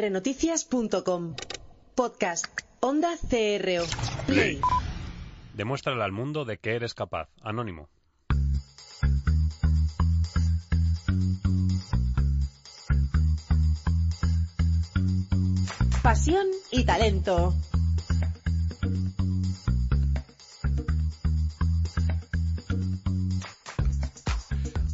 prnoticias.com. Podcast. Onda CRO. Play. Demuéstrale al mundo de que eres capaz. Anónimo. Pasión y talento.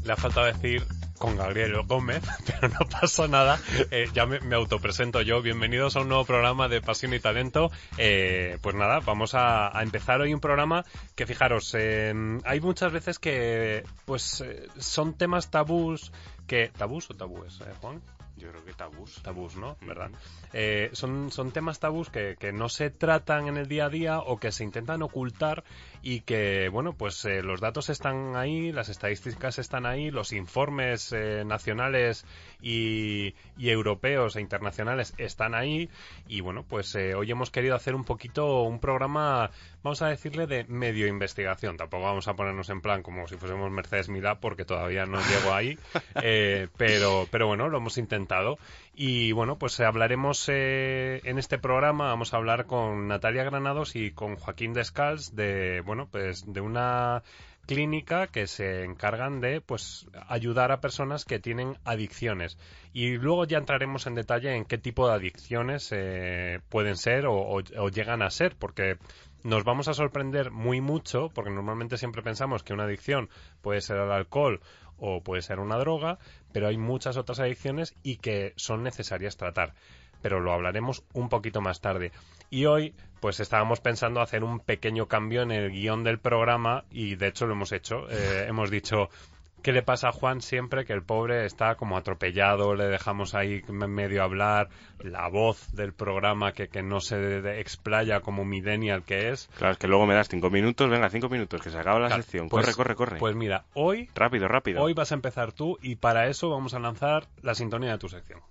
Le ha faltado decir con Gabriel Gómez, pero no pasa nada. Eh, ya me, autopresento yo. Bienvenidos a un nuevo programa de Pasión y Talento. Eh, pues nada, vamos a, empezar hoy un programa que, fijaros, eh, hay muchas veces que pues eh, son temas tabús que... ¿Tabús o tabúes, eh, Juan? Yo creo que tabús. Tabús, ¿no? ¿Verdad? Eh, son, son temas tabús que, que, no se tratan en el día a día o que se intentan ocultar y que, bueno, pues eh, los datos están ahí, las estadísticas están ahí, los informes eh, nacionales y, y, europeos e internacionales están ahí y, bueno, pues hoy hemos querido hacer un poquito un programa, vamos a decirle, de medio investigación. Tampoco vamos a ponernos en plan como si fuésemos Mercedes Milá porque todavía no llego ahí, pero, pero bueno, lo hemos intentado y bueno, pues hablaremos eh, en este programa, vamos a hablar con Natalia Granados y con Joaquín Descals de, bueno, pues de una clínica que se encargan de pues ayudar a personas que tienen adicciones. Y luego ya entraremos en detalle en qué tipo de adicciones eh, pueden ser o, o llegan a ser porque nos vamos a sorprender muy mucho porque normalmente siempre pensamos que una adicción puede ser al alcohol o puede ser una droga, pero hay muchas otras adicciones y que son necesarias tratar. Pero lo hablaremos un poquito más tarde. Y hoy, pues estábamos pensando hacer un pequeño cambio en el guion del programa y de hecho lo hemos hecho. Eh, hemos dicho, ¿Qué le pasa a Juan siempre que el pobre está como atropellado, le dejamos ahí medio hablar, la voz del programa que, que no se explaya como millennial que es? Claro, es que luego me das cinco minutos, venga, cinco minutos, que se acaba la claro, sección. Corre, pues, corre, corre. Pues mira, hoy... Rápido, rápido. Hoy vas a empezar tú y para eso vamos a lanzar la sintonía de tu sección.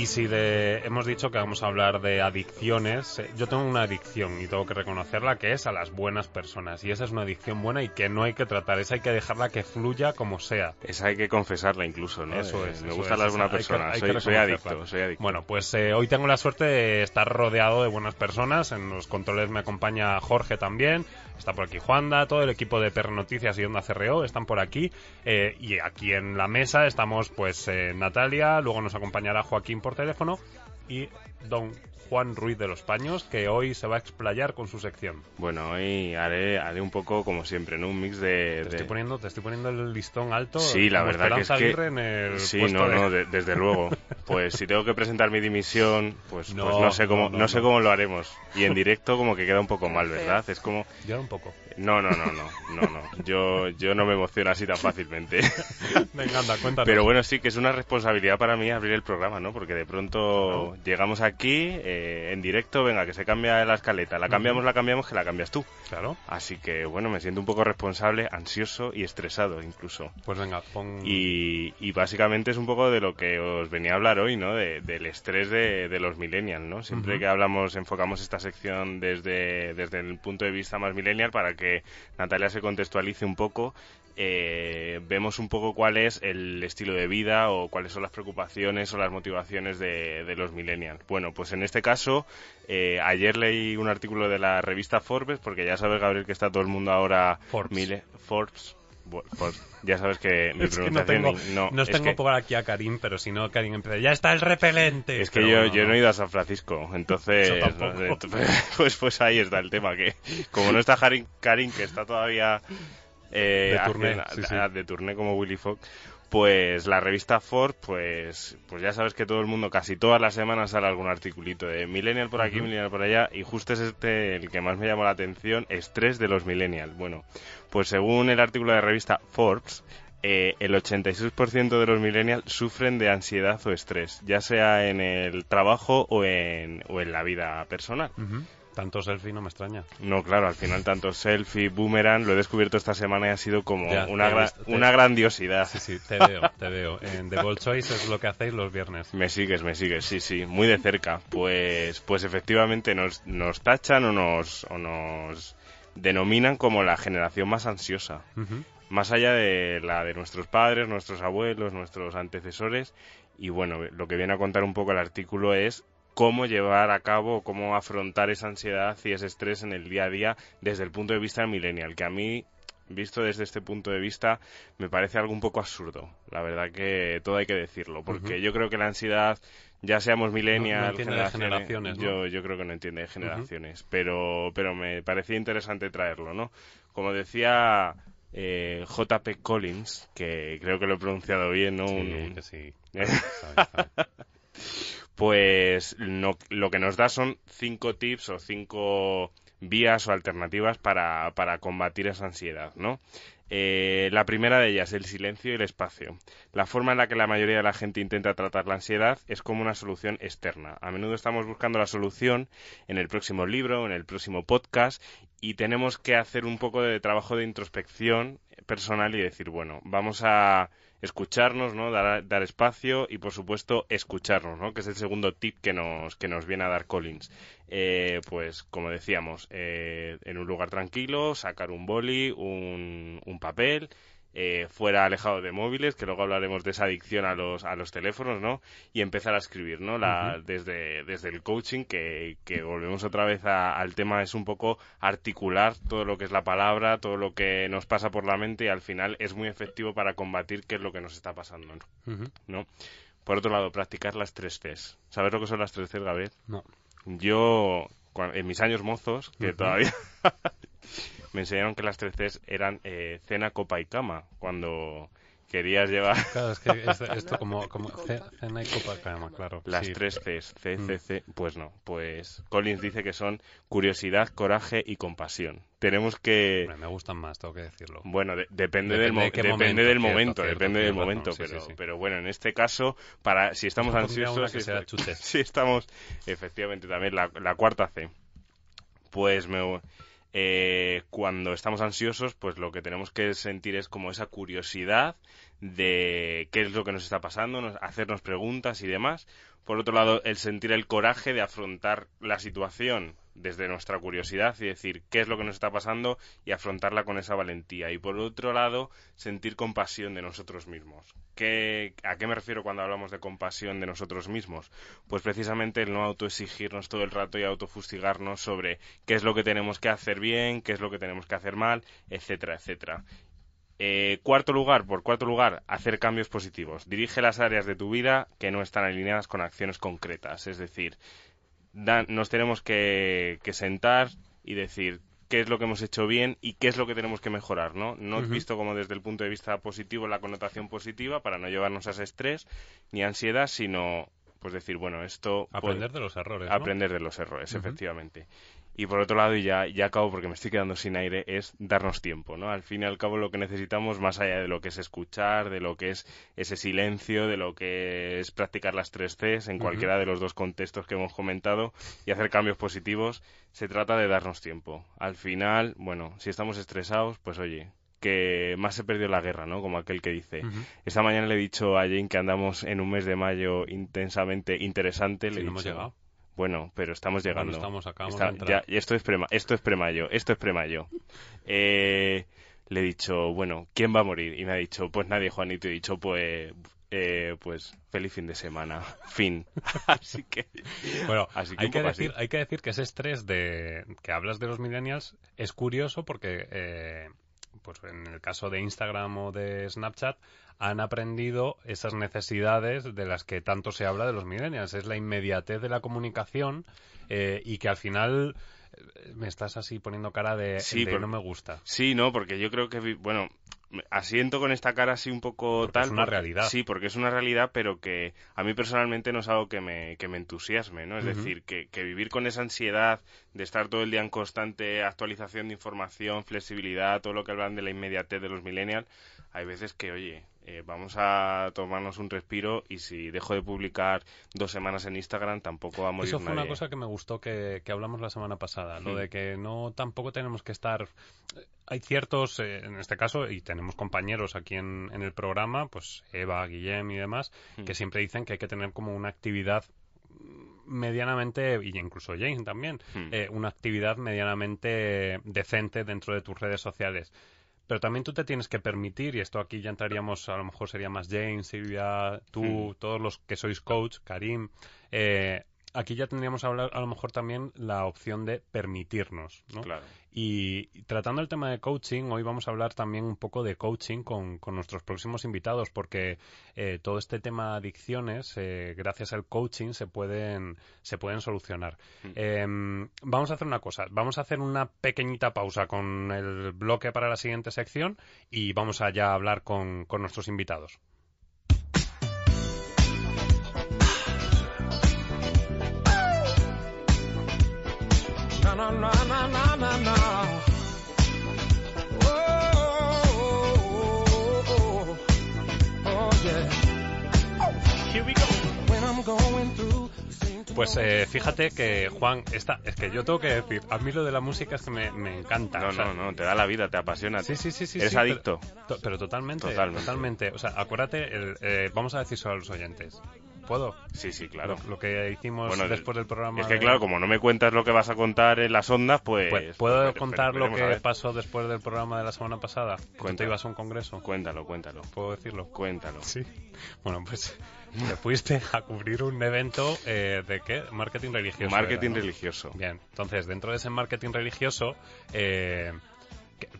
Y si de, hemos dicho que vamos a hablar de adicciones, eh, yo tengo una adicción y tengo que reconocerla que es a las buenas personas. Y esa es una adicción buena y que no hay que tratar, esa hay que dejarla que fluya como sea. Esa hay que confesarla incluso, ¿no? Eso es. Me eso gustan es, las buenas personas, soy, soy, adicto, soy adicto. Bueno, pues eh, hoy tengo la suerte de estar rodeado de buenas personas. En los controles me acompaña Jorge también. Está por aquí Juanda, todo el equipo de PR Noticias y Onda CRO están por aquí. Eh, y aquí en la mesa estamos pues eh, Natalia, luego nos acompañará Joaquín por teléfono y don Juan Ruiz de los Paños, que hoy se va a explayar con su sección. Bueno, hoy haré, haré un poco como siempre, ¿no? Un mix de... Te, de... Estoy, poniendo, te estoy poniendo el listón alto. Sí, la verdad que es que... En el sí, no, de... no, de, desde luego. Pues si tengo que presentar mi dimisión, pues no, pues no sé cómo no, no, sé cómo lo haremos. Y en directo como que queda un poco mal, ¿verdad? Es como... Ya un poco. No, no, no, no, no, no. Yo, yo no me emociono así tan fácilmente. Venga, anda, cuéntanos. Pero bueno, sí que es una responsabilidad para mí abrir el programa, ¿no? Porque de pronto no. Llegamos aquí eh, en directo, venga, que se cambia la escaleta. La cambiamos, uh -huh. la cambiamos, que la cambias tú. Claro. Así que bueno, me siento un poco responsable, ansioso y estresado incluso. Pues venga, pon... Y, y básicamente es un poco de lo que os venía a hablar hoy, ¿no? De, del estrés de, de, los millennials, ¿no? Siempre uh -huh. que hablamos, enfocamos esta sección desde, desde el punto de vista más millennial para que Natalia se contextualice un poco, eh, vemos un poco cuál es el estilo de vida o cuáles son las preocupaciones o las motivaciones de, de los millennials. Bueno, pues en este caso, eh, ayer leí un artículo de la revista Forbes, porque ya sabes, Gabriel, que está todo el mundo ahora... Forbes. Mile, Forbes pues ya sabes que mi es que no tengo, no, no tengo que... por aquí a Karim, pero si no, Karim empieza, ya está el repelente. Es que yo, yo no he ido a San Francisco, entonces, pues, pues ahí está el tema, que como no está Karim, Karim que está todavía eh, de, turné, sí, sí. de turné como Willy Fox, pues la revista Ford, pues, pues ya sabes que todo el mundo, casi todas las semanas sale algún articulito de Millennial por aquí, uh -huh. Millennial por allá, y justo es este el que más me llamó la atención, estrés de los Millennials. Bueno, pues según el artículo de la revista Forbes, eh, el 86% de los millennials sufren de ansiedad o estrés, ya sea en el trabajo o en, o en la vida personal. Uh -huh. Tanto selfie no me extraña. No, claro, al final tanto selfie, boomerang, lo he descubierto esta semana y ha sido como Ya, una, gra- te- una grandiosidad. Sí, sí, te veo, te veo. En The Bold Choice es lo que hacéis los viernes. Me sigues, me sigues, sí, sí, muy de cerca. Pues, pues efectivamente nos, nos tachan o nos, o nos denominan como la generación más ansiosa. Más allá de la de nuestros padres, nuestros abuelos, nuestros antecesores. Y bueno, lo que viene a contar un poco el artículo es cómo llevar a cabo, cómo afrontar esa ansiedad y ese estrés en el día a día desde el punto de vista del millennial, que a mí, visto desde este punto de vista, me parece algo un poco absurdo. La verdad que todo hay que decirlo, porque yo creo que la ansiedad, ya seamos millennial, No- no entiende de generaciones, ¿no? yo, yo creo que no entiende de generaciones, pero, pero me parecía interesante traerlo, ¿no? Como decía eh, JP Collins, que creo que lo he pronunciado bien, ¿no? Sí, Un- que sí. Sabe, sabe. pues no- lo que nos da son cinco tips o cinco vías o alternativas para, para combatir esa ansiedad, ¿no? Eh, la primera de ellas, el silencio y el espacio. La forma en la que la mayoría de la gente intenta tratar la ansiedad es como una solución externa. A menudo estamos buscando la solución en el próximo libro, en el próximo podcast, y tenemos que hacer un poco de trabajo de introspección personal y decir, bueno, vamos a escucharnos, ¿no? Dar, dar espacio y, por supuesto, escucharnos, ¿no? Que es el segundo tip que nos, que nos viene a dar Collins. Eh, pues, como decíamos, eh, en un lugar tranquilo, sacar un boli, un, un papel, eh, fuera alejado de móviles, que luego hablaremos de esa adicción a los, a los teléfonos, ¿no? Y empezar a escribir, ¿no? La, desde, desde el coaching, que, que volvemos otra vez a- al tema, es un poco articular todo lo que es la palabra, todo lo que nos pasa por la mente y al final es muy efectivo para combatir qué es lo que nos está pasando, ¿no? Por otro lado, practicar las tres Cs. ¿Sabes lo que son las tres Cs, Gabriel? No. Yo, en mis años mozos, que todavía me enseñaron que las tres Cs eran eh, cena, copa y cama. Cuando querías llevar Claro, es que es- esto como, como ce- cena y copa cama, claro. las sí. tres Cs, C, Mm. C, C, pues no. Pues Collins dice que son curiosidad, coraje y compasión. Tenemos que... Hombre, me gustan más, tengo que decirlo. Bueno, de- depende, Depende del, mo- de depende momento, del momento, cierto, depende del momento, pero, sí, sí. pero bueno, en este caso, para si estamos Yo ansiosos, sea si estamos, efectivamente, también la, la cuarta C, pues me, eh, cuando estamos ansiosos, pues lo que tenemos que sentir es como esa curiosidad de qué es lo que nos está pasando, nos- hacernos preguntas y demás. Por otro lado, el sentir el coraje de afrontar la situación desde nuestra curiosidad y decir qué es lo que nos está pasando y afrontarla con esa valentía. Y por otro lado, sentir compasión de nosotros mismos. ¿Qué, ¿A qué me refiero cuando hablamos de compasión de nosotros mismos? Pues precisamente el no autoexigirnos todo el rato y autofustigarnos sobre qué es lo que tenemos que hacer bien, qué es lo que tenemos que hacer mal, etcétera, etcétera. Eh, cuarto lugar, por cuarto lugar, hacer cambios positivos. Dirige las áreas de tu vida que no están alineadas con acciones concretas. Es decir, da- nos tenemos que, que sentar y decir qué es lo que hemos hecho bien y qué es lo que tenemos que mejorar, ¿no? No Ujú. visto como desde el punto de vista positivo la connotación positiva para no llevarnos a ese estrés ni ansiedad, sino pues decir, bueno, esto... Aprender de los errores, ¿no? aprender de los errores, efectivamente. Y por otro lado, y ya, ya acabo porque me estoy quedando sin aire, es darnos tiempo, ¿no? Al fin y al cabo lo que necesitamos, más allá de lo que es escuchar, de lo que es ese silencio, de lo que es practicar las tres Cs en cualquiera de los dos contextos que hemos comentado y hacer cambios positivos, se trata de darnos tiempo. Al final, bueno, si estamos estresados, pues oye, que más se perdió la guerra, ¿no? Como aquel que dice. Esta mañana le he dicho a Jane que andamos en un mes de mayo intensamente interesante. Sí, le he no hemos llegado. Bueno, pero estamos llegando. Bueno, estamos, acabamos Está- de entrar. ya- y esto es prema, esto es premayo, esto es premayo. Eh, le he dicho, bueno, ¿quién va a morir? Y me ha dicho, pues nadie, Juanito. Y he dicho, pues, eh, pues, feliz fin de semana. Fin. Así que, Bueno, así que hay, que decir, así. hay que decir que ese estrés de que hablas de los millennials es curioso porque, eh, pues en el caso de Instagram o de Snapchat, han aprendido esas necesidades de las que tanto se habla de los millennials. Es la inmediatez de la comunicación eh, y que al final eh, me estás así poniendo cara de, Sí, de por- no me gusta. Sí, no, porque yo creo que, bueno, asiento con esta cara así un poco tal. Es una realidad. Sí, porque es una realidad, pero que a mí personalmente no es algo que me, que me entusiasme, ¿no? Es decir, que, que, vivir con esa ansiedad de estar todo el día en constante actualización de información, flexibilidad, todo lo que hablan de la inmediatez de los millennials, hay veces que, oye, eh, vamos a tomarnos un respiro y si dejo de publicar dos semanas en Instagram tampoco va a morir Eso fue nadie. una cosa que me gustó que, que hablamos la semana pasada, lo Mm. de que no tampoco tenemos que estar... Hay ciertos, eh, en este caso, y tenemos compañeros aquí en, en el programa, pues Eva, Guillem y demás, Mm. que siempre dicen que hay que tener como una actividad medianamente, y incluso Jane también, Mm. eh, una actividad medianamente decente dentro de tus redes sociales. Pero también tú te tienes que permitir, y esto aquí ya entraríamos, a lo mejor sería más Jane, Silvia, tú, Mm. todos los que sois coach, Karim, eh, aquí ya tendríamos a hablar a lo mejor también la opción de permitirnos, ¿no? Claro. Y, tratando el tema de coaching, hoy vamos a hablar también un poco de coaching con, con nuestros próximos invitados, porque eh, todo este tema de adicciones, eh, gracias al coaching, se pueden, se pueden solucionar. Mm. Em, vamos a hacer una cosa, vamos a hacer una pequeñita pausa con el bloque para la siguiente sección y vamos a ya hablar con, con nuestros invitados. Oh, oh, oh, oh, yeah. Here we go. When I'm going through. Pues eh, fíjate que Juan, esta, es que yo tengo que decir, a mí lo de la música es que me, me encanta. No, o sea, no, no, te da la vida, te apasiona. Sí, sí, sí, sí. ¿Eres sí, pero- adicto? to- Pero, totalmente, Totalmente. totalmente. O sea, acuérdate, el, eh, vamos a decir solo a los oyentes. ¿Puedo? Sí, sí, claro. Lo, lo que hicimos Bueno, después del programa. Es que de- claro, como no me cuentas lo que vas a contar en las ondas, pues... Pues, ¿Puedo pues, contar lo que pasó después del programa de la semana pasada? Te Cuenta. ibas a un congreso. Cuéntalo, cuéntalo. ¿Puedo decirlo? Cuéntalo. Sí. Bueno, pues te fuiste a cubrir un evento eh, de qué? Marketing religioso. Marketing era, ¿no? religioso. Bien, entonces dentro de ese marketing religioso, eh,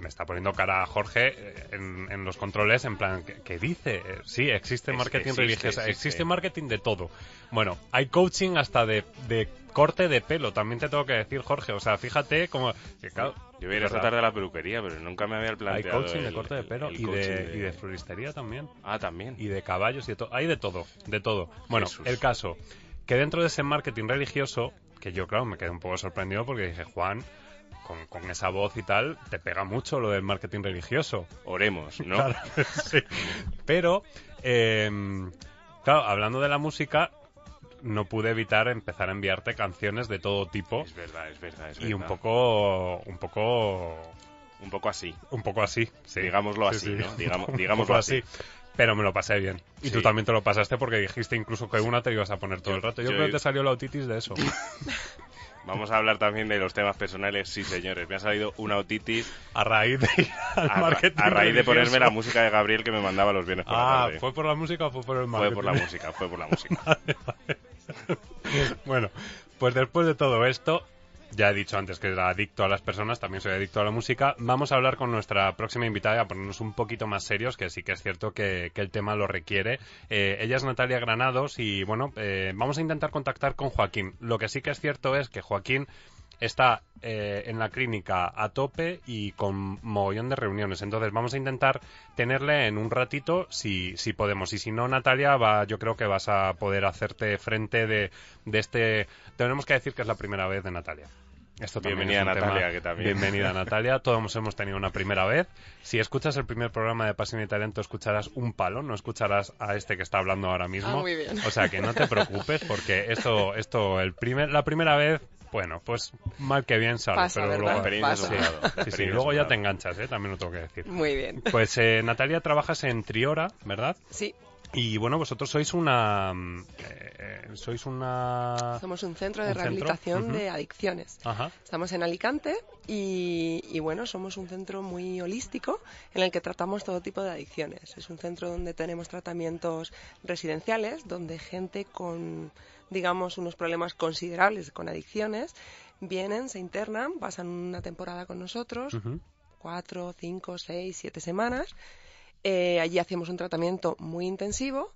me está poniendo cara a Jorge eh, en, en los controles, en plan, ¿qué, qué dice? Eh, Sí, existe marketing existe, religioso, existe. existe marketing de todo. Bueno, hay coaching hasta de, de corte de pelo, también te tengo que decir, Jorge. O sea, fíjate como... que, claro, Yo voy a ir es esta tarde a la peluquería, pero nunca me había Hay planteado coaching de corte de pelo el y, de, y de floristería también Ah, también. y de caballos y de todo. Hay de todo, de todo. Bueno, Jesús. el caso, que dentro de ese marketing religioso, que yo, claro, me quedé un poco sorprendido porque dije, Juan, con, con esa voz y tal, te pega mucho lo del marketing religioso. Oremos, ¿no? Claro, sí. Pero, eh, claro, hablando de la música, no pude evitar empezar a enviarte canciones de todo tipo Es verdad, es verdad, es y un verdad. poco, un poco Un poco así. un poco así, sí. Digámoslo Sí, así, sí. ¿no? Digámoslo así. Pero me lo pasé bien. Y Sí. tú también te lo pasaste porque dijiste incluso que una te ibas a poner todo Yo- el rato. Yo, yo- creo que te salió la otitis de eso. Vamos a hablar también de los temas personales. Sí, señores, me ha salido una otitis A raíz de al a, marketing a raíz de ponerme la música de Gabriel que me mandaba los viernes por la Ah, tarde. ¿fue por la música o fue por el marketing? Fue por la música, fue por la música. bueno, pues después de todo esto, ya he dicho antes que era adicto a las personas, también soy adicto a la música. Vamos a hablar con nuestra próxima invitada a ponernos un poquito más serios, que sí que es cierto que, que el tema lo requiere. Eh, ella es Natalia Granados y bueno, eh, vamos a intentar contactar con Joaquín. Lo que sí que es cierto es que Joaquín está eh, en la clínica a tope y con mogollón de reuniones. Entonces vamos a intentar tenerle en un ratito si, si podemos. Y si no, Natalia, va, yo creo que vas a poder hacerte frente de, de este... Tenemos que decir que es la primera vez de Natalia. Esto también Bienvenida, es Natalia, tema- que también. Bienvenida, Natalia. Todos hemos tenido una primera vez. Si escuchas el primer programa de Pasión y Talento, escucharás un palo, no escucharás a este que está hablando ahora mismo. Ah, muy bien. O sea, que no te preocupes, porque esto, esto el primer, la primera vez, bueno, pues mal que bien sale. Pasa, pero ¿verdad? luego, Pasa. Sí, sí, luego ya te enganchas, ¿eh? también lo tengo que decir. Muy bien. Pues eh, Natalia, trabajas en Triora, ¿verdad? Sí, Y bueno, vosotros sois una... mm, eh, sois una... somos un centro de ¿Un centro? rehabilitación de adicciones. Ajá. Estamos en Alicante y, y, bueno, somos un centro muy holístico en el que tratamos todo tipo de adicciones. Es un centro donde tenemos tratamientos residenciales, donde gente con, digamos, unos problemas considerables con adicciones vienen, se internan, pasan una temporada con nosotros, cuatro, cinco, seis, siete semanas. Eh, allí hacemos un tratamiento muy intensivo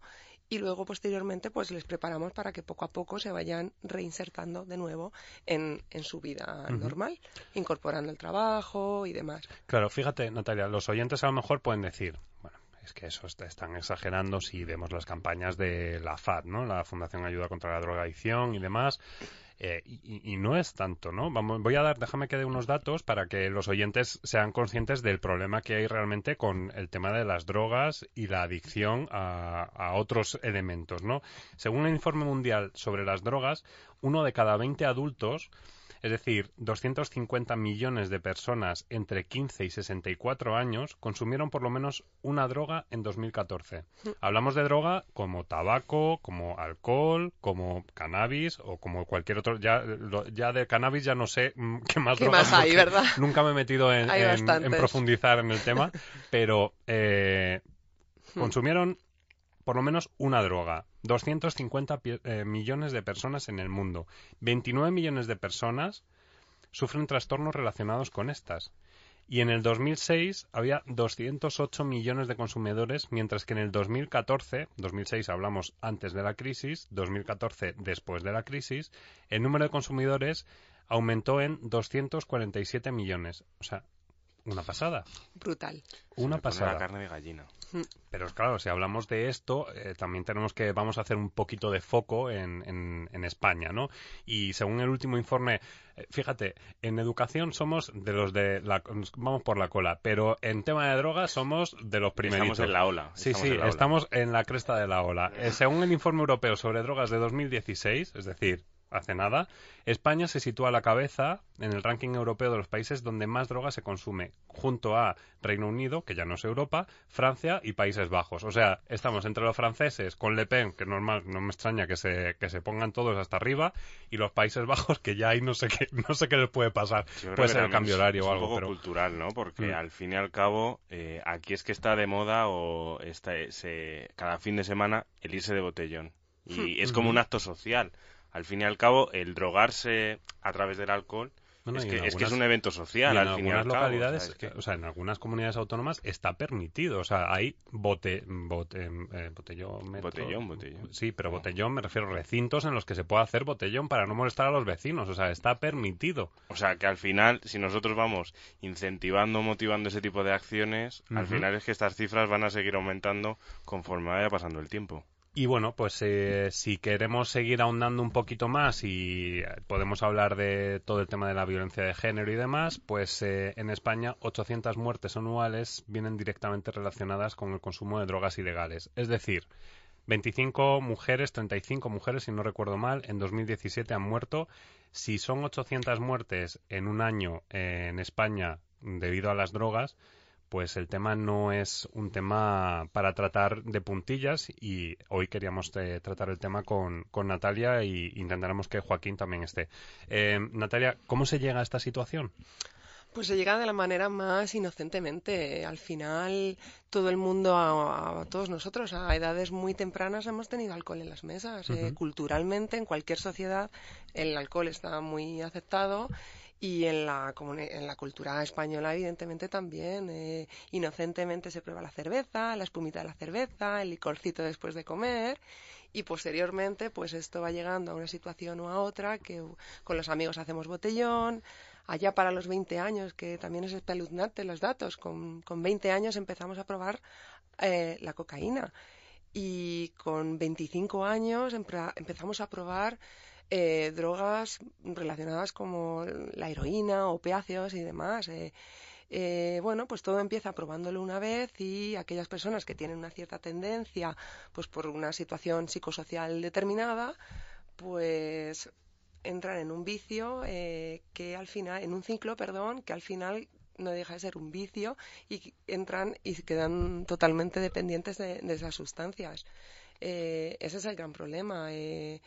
y luego posteriormente pues les preparamos para que poco a poco se vayan reinsertando de nuevo en, en su vida normal, incorporando el trabajo y demás. Claro, fíjate, Natalia, los oyentes a lo mejor pueden decir, bueno, es que eso está- están exagerando si vemos las campañas de la FAD, ¿no? La Fundación Ayuda contra la Drogadicción y demás. Eh, y, no es tanto, ¿no? Vamos, voy a dar, déjame que dé unos datos para que los oyentes sean conscientes del problema que hay realmente con el tema de las drogas y la adicción a, a otros elementos, ¿no? Según el informe mundial sobre las drogas, uno de cada 20 adultos es decir, 250 millones de personas entre 15 y 64 años consumieron por lo menos una droga en 2014. Hablamos de droga como tabaco, como alcohol, como cannabis o como cualquier otro. Ya, lo- ya de cannabis ya no sé mm, qué más ¿Qué drogas, más hay, verdad? Nunca me he metido en profundizar en el tema, pero eh, Hmm. consumieron por lo menos una droga. 250 pi- eh, millones de personas en el mundo. 29 millones de personas sufren trastornos relacionados con estas. Y en el 2006 había 208 millones de consumidores, mientras que en el 2014, 2006 hablamos antes de la crisis, 2014 después de la crisis, el número de consumidores aumentó en 247 millones. O sea, una pasada. Brutal. Una Se me pone pasada. la carne de gallina. Pero claro, si hablamos de esto, eh, también tenemos que, vamos a hacer un poquito de foco en, en- en España, ¿no? Y según el último informe, eh, fíjate, en educación somos de los de la, vamos por la cola, pero en tema de drogas somos de los primeritos. Estamos en la ola. Sí, estamos sí, en estamos en la cresta de la ola. Eh, según el informe europeo sobre drogas de 2016, es decir, hace nada, España se sitúa a la cabeza en el ranking europeo de los países donde más droga se consume, junto a Reino Unido, que ya no es Europa, Francia y Países Bajos. O sea, estamos entre los franceses con Le Pen, que normal, no me extraña que se, que se pongan todos hasta arriba, y los Países Bajos, que ya ahí no sé qué, no sé qué les puede pasar. Yo Puede ser el cambio horario es o un algo, poco pero... cultural, ¿no? Porque Mm. al fin y al cabo, eh, aquí es que está de moda o está, se, cada fin de semana el irse de botellón. Y es como un acto social. Al fin y al cabo, el drogarse a través del alcohol Bueno, es, que, es que es algunas- un evento Y social, en al fin y al algunas cabo. localidades, o sea, es que- o sea, en algunas comunidades autónomas está permitido. O sea, hay bote, bote, eh, botellón, metro- Botellón, botellón. Sí, pero botellón me refiero a recintos en los que se puede hacer botellón para no molestar a los vecinos. O sea, está permitido. O sea, que al final, si nosotros vamos incentivando, motivando ese tipo de acciones, al final es que estas cifras van a seguir aumentando conforme vaya pasando el tiempo. Y bueno, pues eh, si queremos seguir ahondando un poquito más y eh, podemos hablar de todo el tema de la violencia de género y demás, pues eh, en España 800 muertes anuales vienen directamente relacionadas con el consumo de drogas ilegales. Es decir, 25 mujeres, 35 mujeres, si no recuerdo mal, en 2017 han muerto. Si son 800 muertes en un año eh, en España debido a las drogas, pues el tema no es un tema para tratar de puntillas y hoy queríamos eh, tratar el tema con, con Natalia y intentaremos que Joaquín también esté. Eh, Natalia, ¿cómo se llega a esta situación? Pues se llega de la manera más inocentemente. Al final, todo el mundo, a, a todos nosotros, a edades muy tempranas, hemos tenido alcohol en las mesas. Eh, culturalmente, en cualquier sociedad, el alcohol está muy aceptado. Y en la, en la cultura española, evidentemente, también. eh, inocentemente se prueba la cerveza, la espumita de la cerveza, el licorcito después de comer. Y posteriormente, pues esto va llegando a una situación u a otra, que con los amigos hacemos botellón, allá para los 20 años, que también es espeluznante los datos, con, con 20 años empezamos a probar eh, la cocaína y con 25 años empezamos a probar eh, drogas relacionadas como la heroína, opiáceos y demás. eh. Eh, bueno, pues todo empieza probándolo una vez y aquellas personas que tienen una cierta tendencia, pues por una situación psicosocial determinada, pues entran en un vicio eh, que al final, en un ciclo, perdón, que al final no deja de ser un vicio y entran y quedan totalmente dependientes de, de esas sustancias. Eh, ese es el gran problema. eh,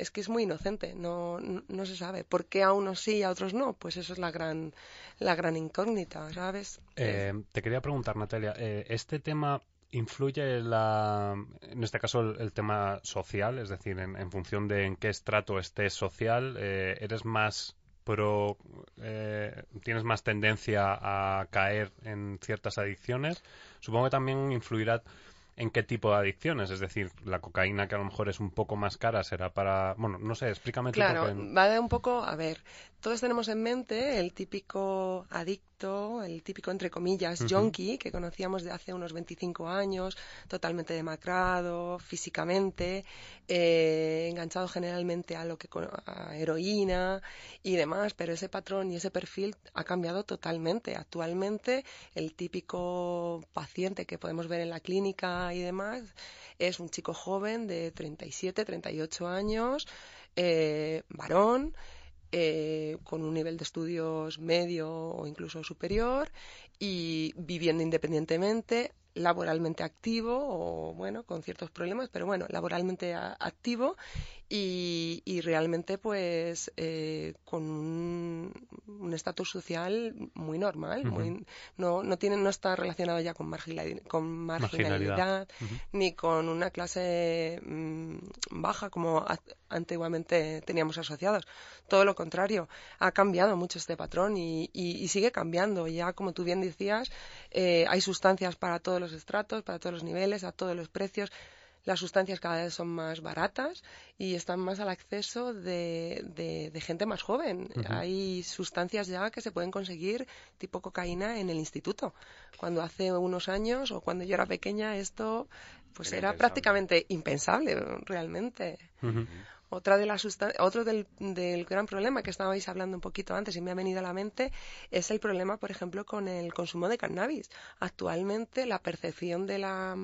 es que es muy inocente, no, no, no se sabe. ¿Por qué a unos sí y a otros no? Pues eso es la gran, la gran incógnita, ¿sabes? Eh, te quería preguntar, Natalia, eh, ¿este tema influye en, la, en este caso el, tema social? Es decir, en, en función de en qué estrato estés social, eh, ¿eres más pro, eh, tienes más tendencia a caer en ciertas adicciones? Supongo que también influirá en qué tipo de adicciones. Es decir, la cocaína que a lo mejor es un poco más cara será para... Bueno, no sé, explícame. Claro, porque- va de un poco, a ver, todos tenemos en mente el típico adicto, el típico, entre comillas, junkie que conocíamos de hace unos 25 años, totalmente demacrado físicamente, eh, enganchado generalmente a lo que a heroína y demás, pero ese patrón y ese perfil ha cambiado totalmente. Actualmente el típico paciente que podemos ver en la clínica y demás es un chico joven de 37, 38 años, eh, varón, eh, con un nivel de estudios medio o incluso superior y viviendo independientemente, laboralmente activo o bueno, con ciertos problemas, pero bueno, laboralmente a- activo y, y realmente pues eh, con un estatus social muy normal, muy, no, no, tiene, no está relacionado ya con, marginalidad, con Marginalidad. ni con una clase mm, baja como a- antiguamente teníamos asociados. Todo lo contrario, ha cambiado mucho este patrón y, y- y sigue cambiando. Ya, como tú bien decías, eh, hay sustancias para todos los estratos, para todos los niveles, a todos los precios. Las sustancias cada vez son más baratas y están más al acceso de, de- de gente más joven. Hay sustancias ya que se pueden conseguir tipo cocaína en el instituto. Cuando hace unos años o cuando yo era pequeña esto pues Era era, impensable. prácticamente impensable realmente. Otra de las otro del, del gran problema que estabais hablando un poquito antes y me ha venido a la mente es el problema, por ejemplo, con el consumo de cannabis. Actualmente la percepción de la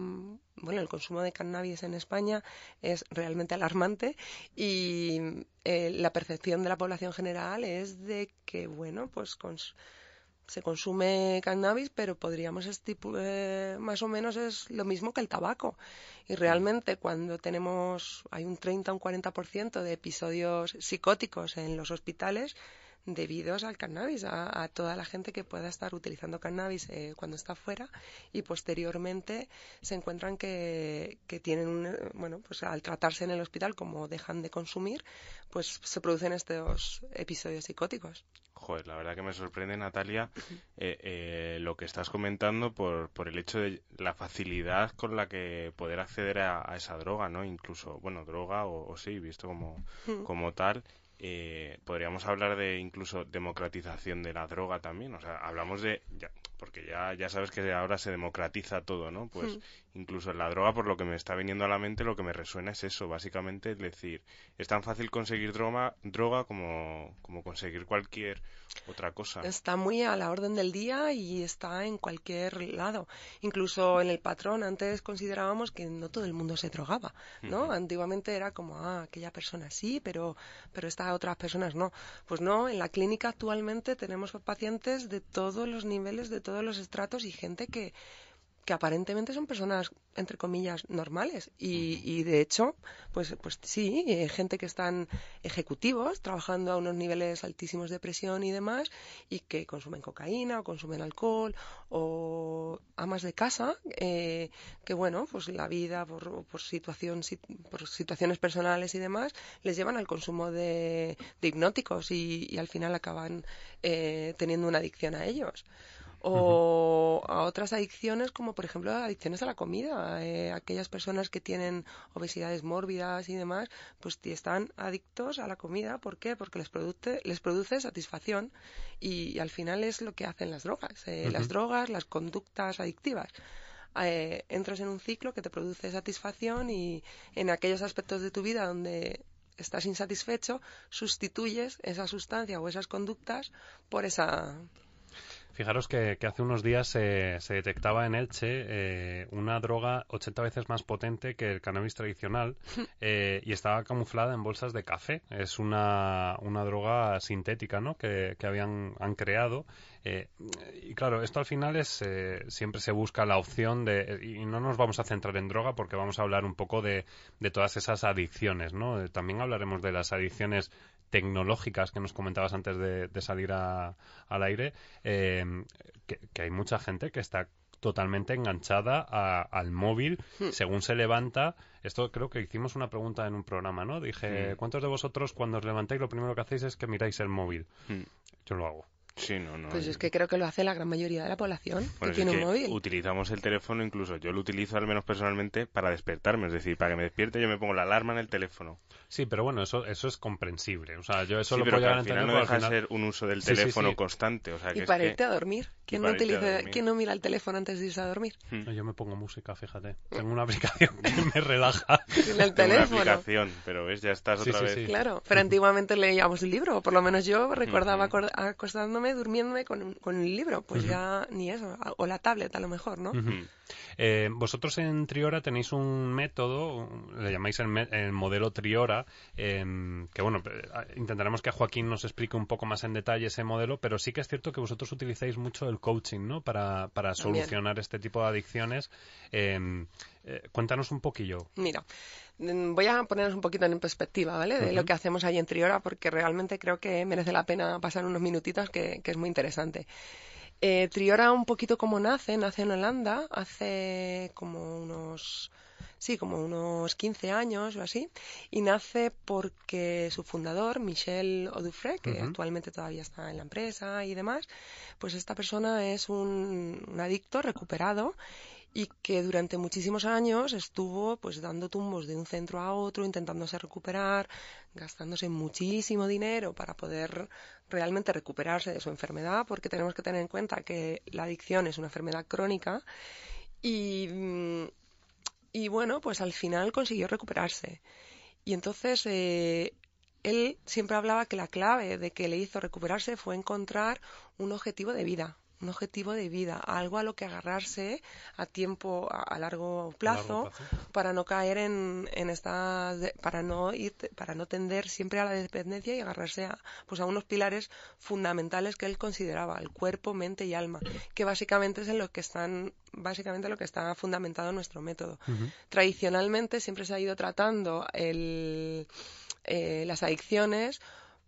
bueno, el consumo de cannabis en España es realmente alarmante y eh, la percepción de la población general es de que bueno, pues cons- se consume cannabis, pero podríamos estipu- eh, más o menos es lo mismo que el tabaco. Y realmente cuando tenemos, hay un 30 o un 40% de episodios psicóticos en los hospitales debidos al cannabis, a, a toda la gente que pueda estar utilizando cannabis eh, cuando está fuera y posteriormente se encuentran que, que tienen un, eh, bueno, pues al tratarse en el hospital como dejan de consumir, pues se producen estos episodios psicóticos. Joder, la verdad que me sorprende, Natalia, eh, eh, lo que estás comentando por, por el hecho de la facilidad con la que poder acceder a, a esa droga, ¿no? Incluso, bueno, droga o, o sí, visto como, Mm. como tal. eh, podríamos hablar de incluso democratización de la droga también. O sea, hablamos de. Ya, porque ya, ya sabes que ahora se democratiza todo, ¿no? Pues Mm. incluso en la droga, por lo que me está viniendo a la mente, lo que me resuena es eso, básicamente, es decir, es tan fácil conseguir droga, droga como, como conseguir cualquier otra cosa. Está muy a la orden del día y está en cualquier lado. Incluso en el patrón, antes considerábamos que no todo el mundo se drogaba, ¿no? Antiguamente era como, ah, aquella persona sí, pero, pero estas otras personas no. Pues no, en la clínica actualmente tenemos pacientes de todos los niveles, de todos los estratos y gente que, que aparentemente son personas entre comillas normales. Y, y de hecho pues pues sí eh, gente que están ejecutivos trabajando a unos niveles altísimos de presión y demás y que consumen cocaína o consumen alcohol o amas de casa eh, que bueno pues la vida por, por situación si- por situaciones personales y demás les llevan al consumo de, de hipnóticos y, y al final acaban eh, teniendo una adicción a ellos o a otras adicciones como por ejemplo adicciones a la comida. Eh, aquellas personas que tienen obesidades mórbidas y demás pues están adictos a la comida. ¿por qué? porque les produce les produce satisfacción y, y al final es lo que hacen las drogas eh, las drogas las conductas adictivas. Eh, entras en un ciclo que te produce satisfacción y en aquellos aspectos de tu vida donde estás insatisfecho sustituyes esa sustancia o esas conductas por esa Fijaros que, que hace unos días se- se detectaba en Elche eh, una droga 80 veces más potente que el cannabis tradicional eh, y estaba camuflada en bolsas de café. Es una, una droga sintética ¿no? que, que habían han creado. eh, y claro, esto al final es siempre se busca la opción de. Y no nos vamos a centrar en droga porque vamos a hablar un poco de, de todas esas adicciones. ¿no? También hablaremos de las adicciones tecnológicas que nos comentabas antes de, de salir a- al aire, eh, que, que hay mucha gente que está totalmente enganchada a- al móvil según se levanta. Esto creo que hicimos una pregunta en un programa, ¿no? Dije, Mm. ¿cuántos de vosotros cuando os levantáis lo primero que hacéis es que miráis el móvil? Mm. Yo lo hago. Sí, no, no. Pues es que creo que lo hace la gran mayoría de la población Bueno, que es tiene que un móvil. Utilizamos el teléfono, incluso yo lo utilizo al menos personalmente para despertarme, es decir, para que me despierte yo me pongo la alarma en el teléfono. Sí, pero bueno, eso, eso es comprensible. O sea, yo eso sí, lo pero puedo que al final entender no deja de final- ser un uso del Sí, sí, teléfono sí. constante, o sea, que Y es para que- irte a dormir. ¿Quién no, a utiliza, dormir. ¿Quién no mira el teléfono antes de irse a dormir? No, Yo me pongo música, fíjate. Tengo una aplicación que me relaja. En el Tengo una teléfono. aplicación, pero ves, ya estás Sí, otra sí, vez. sí. Claro, pero antiguamente leíamos un libro, o por lo menos yo recordaba acostándome, durmiéndome con, un- con el libro, pues ya ni eso, o la tablet a lo mejor, ¿no? Ujú. Eh, vosotros en Triora tenéis un método, un- le llamáis el, me- el modelo Triora, em, que bueno, intentaremos que Joaquín nos explique un poco más en detalle ese modelo, pero sí que es cierto que vosotros utilizáis mucho el coaching, ¿no? Para, para solucionar este tipo de adicciones. Em, eh, cuéntanos un poquillo. Mira, mm, voy a ponernos un poquito en perspectiva, ¿vale? De lo que hacemos ahí en Triora, porque realmente creo que merece la pena pasar unos minutitos, que, que es muy interesante. Eh, Triora, un poquito como nace, nace en Holanda hace como unos, sí, como unos 15 años o así, y nace porque su fundador, Michel Odufré, que actualmente todavía está en la empresa y demás, pues esta persona es un, un adicto recuperado y que durante muchísimos años estuvo pues dando tumbos de un centro a otro, intentándose recuperar, gastándose muchísimo dinero para poder realmente recuperarse de su enfermedad, porque tenemos que tener en cuenta que la adicción es una enfermedad crónica y, mm, y bueno, pues al final consiguió recuperarse. Y entonces eh, él siempre hablaba que la clave de que le hizo recuperarse fue encontrar un objetivo de vida, un objetivo de vida, algo a lo que agarrarse a tiempo, a, a largo plazo, plazo. para no caer en, en esta, para no ir, para no tender siempre a la dependencia y agarrarse a, pues a unos pilares fundamentales que él consideraba, el cuerpo, mente y alma, que básicamente es en lo que están, básicamente lo que está fundamentado en nuestro método. Tradicionalmente siempre se ha ido tratando el, eh, las adicciones,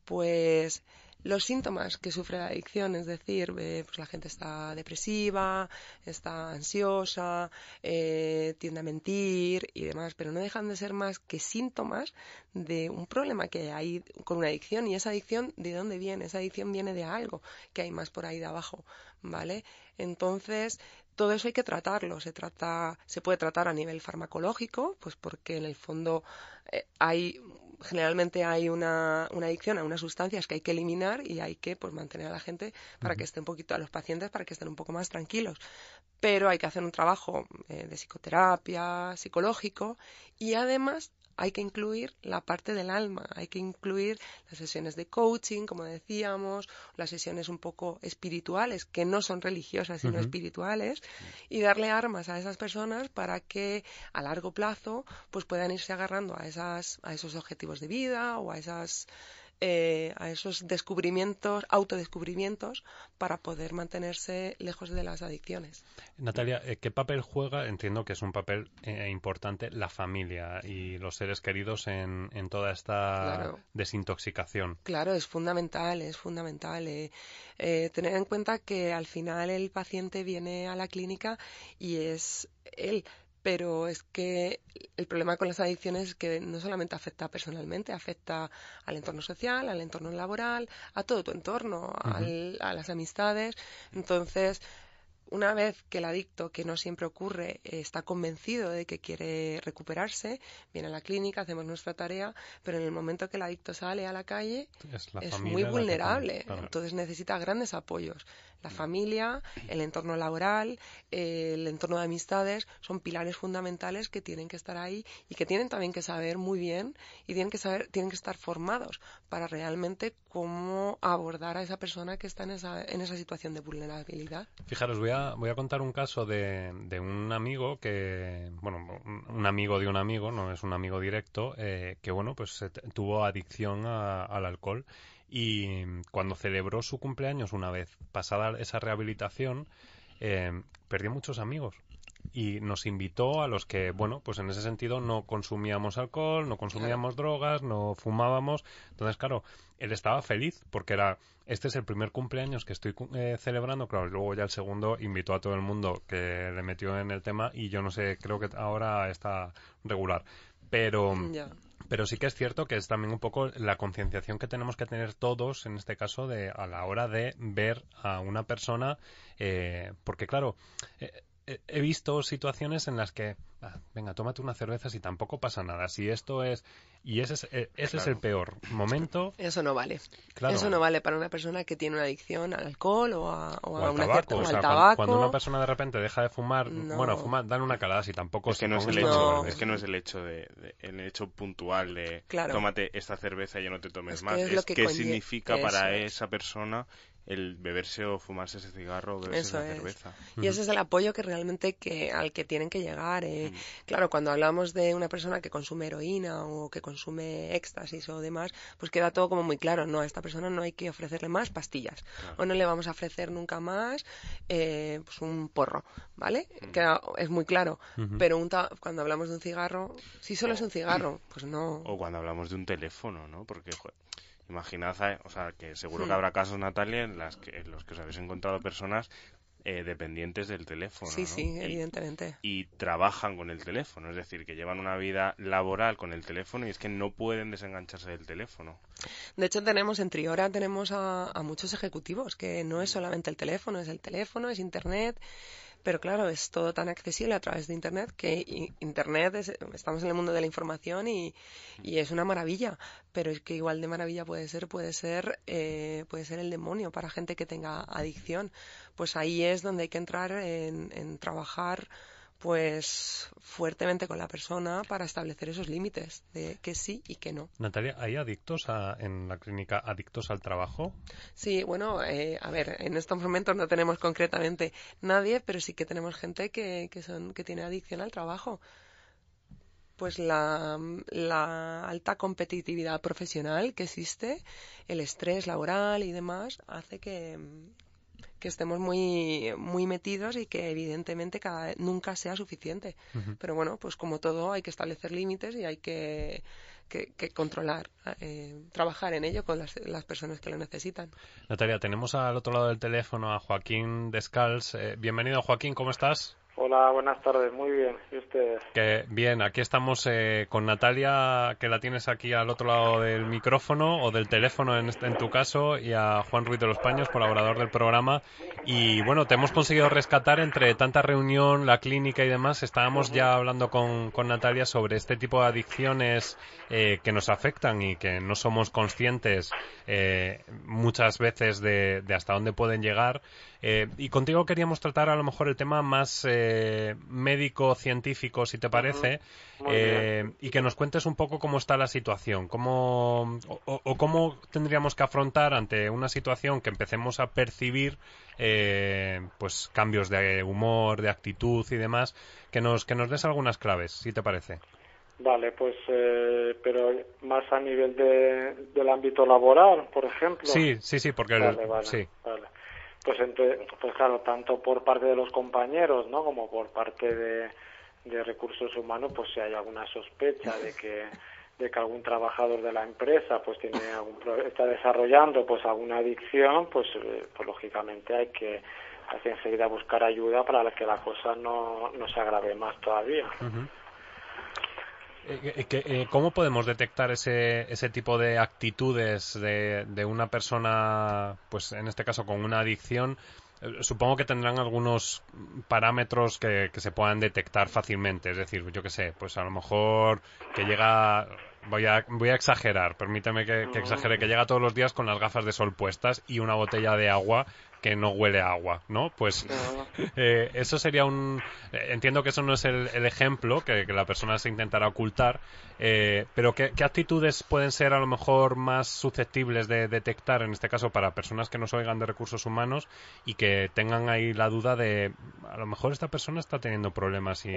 pues los síntomas que sufre la adicción, es decir, eh, pues la gente está depresiva, está ansiosa, eh, tiende a mentir y demás, pero no dejan de ser más que síntomas de un problema que hay con una adicción. Y esa adicción de dónde viene, esa adicción viene de algo que hay más por ahí de abajo, ¿vale? Entonces, todo eso hay que tratarlo, se trata, se puede tratar a nivel farmacológico, pues porque en el fondo eh, hay generalmente hay una, una adicción a unas sustancias que hay que eliminar y hay que pues mantener a la gente para que esté un poquito a los pacientes para que estén un poco más tranquilos. Pero hay que hacer un trabajo eh, de psicoterapia psicológico y además hay que incluir la parte del alma, hay que incluir las sesiones de coaching, como decíamos, las sesiones un poco espirituales, que no son religiosas, sino espirituales, y darle armas a esas personas para que a largo plazo pues puedan irse agarrando a, esas, a esos objetivos de vida o a esas eh, a esos descubrimientos, autodescubrimientos, para poder mantenerse lejos de las adicciones. Natalia, eh, ¿qué papel juega? Entiendo que es un papel eh, importante la familia y los seres queridos en, en toda esta Claro. desintoxicación. Claro, es fundamental, es fundamental. eh, eh, tener en cuenta que al final el paciente viene a la clínica y es él. Pero es que el problema con las adicciones es que no solamente afecta personalmente, afecta al entorno social, al entorno laboral, a todo tu entorno, al- a las amistades. Entonces, una vez que el adicto, que no siempre ocurre, está convencido de que quiere recuperarse, viene a la clínica, hacemos nuestra tarea, pero en el momento que el adicto sale a la calle, Es, la es familia muy vulnerable. claro. Entonces necesita grandes apoyos. La familia, el entorno laboral, el entorno de amistades son pilares fundamentales que tienen que estar ahí y que tienen también que saber muy bien y tienen que saber, tienen que estar formados para realmente cómo abordar a esa persona que está en esa, en esa situación de vulnerabilidad. Fijaros, voy a, voy a contar un caso de, de un amigo que, bueno, un, amigo de un amigo, no es un amigo directo, eh, que, bueno, pues tuvo adicción a- al alcohol y cuando celebró su cumpleaños una vez pasada esa rehabilitación, eh, perdió muchos amigos. Y nos invitó a los que, bueno, pues en ese sentido no consumíamos alcohol, no consumíamos drogas, no fumábamos. Entonces, claro, él estaba feliz porque era, este es el primer cumpleaños que estoy eh, celebrando, claro, y luego ya el segundo invitó a todo el mundo que le metió en el tema y yo no sé, creo que ahora está regular. Pero, Ya. Pero sí que es cierto que es también un poco la concienciación que tenemos que tener todos, en este caso, de a la hora de ver a una persona, eh, porque claro, eh, he visto situaciones en las que, ah, venga, tómate una cerveza si tampoco pasa nada. Si esto es. Y ese es, eh, ese es el peor momento. Eso no vale. Claro. Eso no vale para una persona que tiene una adicción al alcohol o a, o O a al una tabaco. cierta- o sea, tabaco. cuando una persona de repente deja de fumar, No. bueno, fumar, dan una calada si tampoco Es que no es el hecho, No. es que no es el hecho de, de- el hecho puntual de Claro. tómate esta cerveza y ya no te tomes Es que más. es Es, lo que significa para es. esa persona el beberse o fumarse ese cigarro o beberse Eso esa es. cerveza. Y ese es el apoyo que realmente que, al que tienen que llegar. eh. Claro, cuando hablamos de una persona que consume heroína o que consume éxtasis o demás, pues queda todo como muy claro. No, a esta persona no hay que ofrecerle más pastillas. O no le vamos a ofrecer nunca más eh, pues un porro, ¿vale? Queda- es muy claro. Pero un ta- cuando hablamos de un cigarro, si solo es un cigarro, pues no. O cuando hablamos de un teléfono, ¿no? Porque, joder, imaginad, eh, o sea, que seguro que habrá casos, Natalia, en, las que, en los que os habéis encontrado personas eh, dependientes del teléfono, Sí, ¿no? sí, Y- evidentemente. y trabajan con el teléfono, es decir, que llevan una vida laboral con el teléfono y es que no pueden desengancharse del teléfono. De hecho, tenemos en Triora tenemos a, a muchos ejecutivos que no es solamente el teléfono, es el teléfono, es Internet. Pero claro, es todo tan accesible a través de Internet que Internet es, estamos en el mundo de la información y, y es una maravilla. Pero es que igual de maravilla puede ser, puede ser, eh, puede ser el demonio para gente que tenga adicción. Pues ahí es donde hay que entrar en, en trabajar pues fuertemente con la persona para establecer esos límites de que sí y que no. Natalia, ¿hay adictos a- en la clínica adictos al trabajo? Sí, bueno, eh, a ver, en estos momentos no tenemos concretamente nadie, pero sí que tenemos gente que, que, son, que tiene adicción al trabajo. Pues la, la alta competitividad profesional que existe, el estrés laboral y demás, hace que, que estemos muy, muy metidos y que evidentemente cada, nunca sea suficiente. Pero bueno, pues como todo hay que establecer límites y hay que, que, que controlar, eh, trabajar en ello con las, las personas que lo necesitan. Natalia, tenemos al otro lado del teléfono a Joaquín Descals. Eh, bienvenido, Joaquín, ¿cómo estás? Hola, buenas tardes, muy bien. ¿Y ustedes? Que bien, aquí estamos eh, con Natalia, que la tienes aquí al otro lado del micrófono o del teléfono en, este- en tu caso, y a Juan Ruiz de los Paños, colaborador del programa. Y bueno, te hemos conseguido rescatar entre tanta reunión, la clínica y demás. Estábamos ya hablando con, con Natalia sobre este tipo de adicciones eh, que nos afectan y que no somos conscientes eh, muchas veces de, de hasta dónde pueden llegar. Eh, y contigo queríamos tratar a lo mejor el tema más eh, médico-científico, si te parece, eh, y que nos cuentes un poco cómo está la situación, cómo, o, o- o cómo tendríamos que afrontar ante una situación que empecemos a percibir eh, pues cambios de humor, de actitud y demás, que nos, que nos des algunas claves, si te parece. Vale, pues, eh, pero más a nivel de, del ámbito laboral, por ejemplo. Sí, sí, sí, porque el- Vale, vale, sí. vale. Pues entonces, pues claro, tanto por parte de los compañeros, ¿no? Como por parte de, de recursos humanos, pues si hay alguna sospecha de que de que algún trabajador de la empresa pues tiene algún está desarrollando pues alguna adicción, pues, eh, pues lógicamente hay que hay que enseguida buscar ayuda para que la cosa no, no se agrave más todavía. ¿Cómo podemos detectar ese, ese tipo de actitudes de, de una persona, pues en este caso con una adicción? Eh, Supongo que tendrán algunos parámetros que, que se puedan detectar fácilmente. Es decir, yo qué sé, pues a lo mejor que llega, voy a, voy a exagerar, permíteme que, que exagere, que llega todos los días con las gafas de sol puestas y una botella de agua que no huele a agua, ¿no? Pues eh, eso sería un... eh, entiendo que eso no es el, el ejemplo que, que la persona se intentará ocultar, eh, pero ¿qué, qué actitudes pueden ser a lo mejor más susceptibles de detectar, en este caso para personas que nos oigan de recursos humanos y que tengan ahí la duda de a lo mejor esta persona está teniendo problemas y...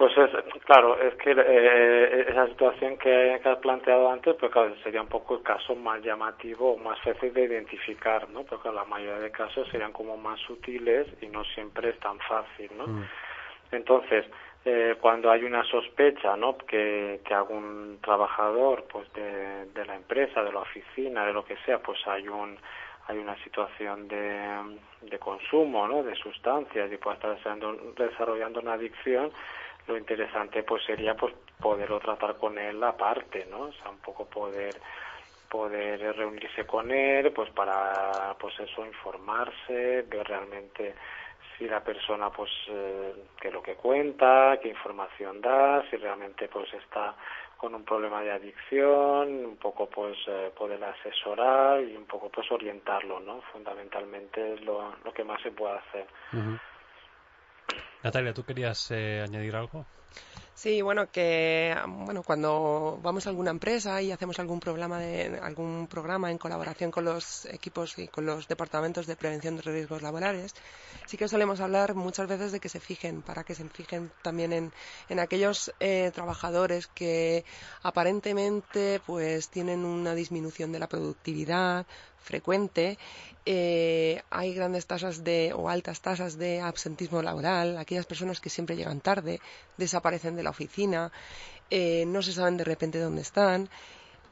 Pues es, claro, es que eh, esa situación que, que has planteado antes, pues claro, sería un poco el caso más llamativo o más fácil de identificar, ¿no? Porque la mayoría de casos serían como más sutiles y no siempre es tan fácil, ¿no? Mm. Entonces, eh, cuando hay una sospecha, ¿no? Que, que algún trabajador, pues de, de la empresa, de la oficina, de lo que sea, pues hay un hay una situación de, de consumo, ¿no? De sustancias y puede estar desarrollando, desarrollando una adicción, lo interesante pues sería pues poderlo tratar con él aparte, ¿no? O sea, un poco poder poder reunirse con él, pues para pues eso informarse, ver realmente si la persona pues eh, qué lo que cuenta, qué información da, si realmente pues está con un problema de adicción, un poco pues eh, poder asesorar y un poco pues orientarlo, ¿no? Fundamentalmente es lo, lo que más se puede hacer. Natalia, ¿tú querías eh, añadir algo? Sí, bueno, que bueno, cuando vamos a alguna empresa y hacemos algún programa de algún programa en colaboración con los equipos y con los departamentos de prevención de riesgos laborales, sí que solemos hablar muchas veces de que se fijen, para que se fijen también en, en aquellos eh, trabajadores que aparentemente pues tienen una disminución de la productividad frecuente, eh, hay grandes tasas de o altas tasas de absentismo laboral, aquellas personas que siempre llegan tarde, desaparecen de la oficina, eh, no se saben de repente dónde están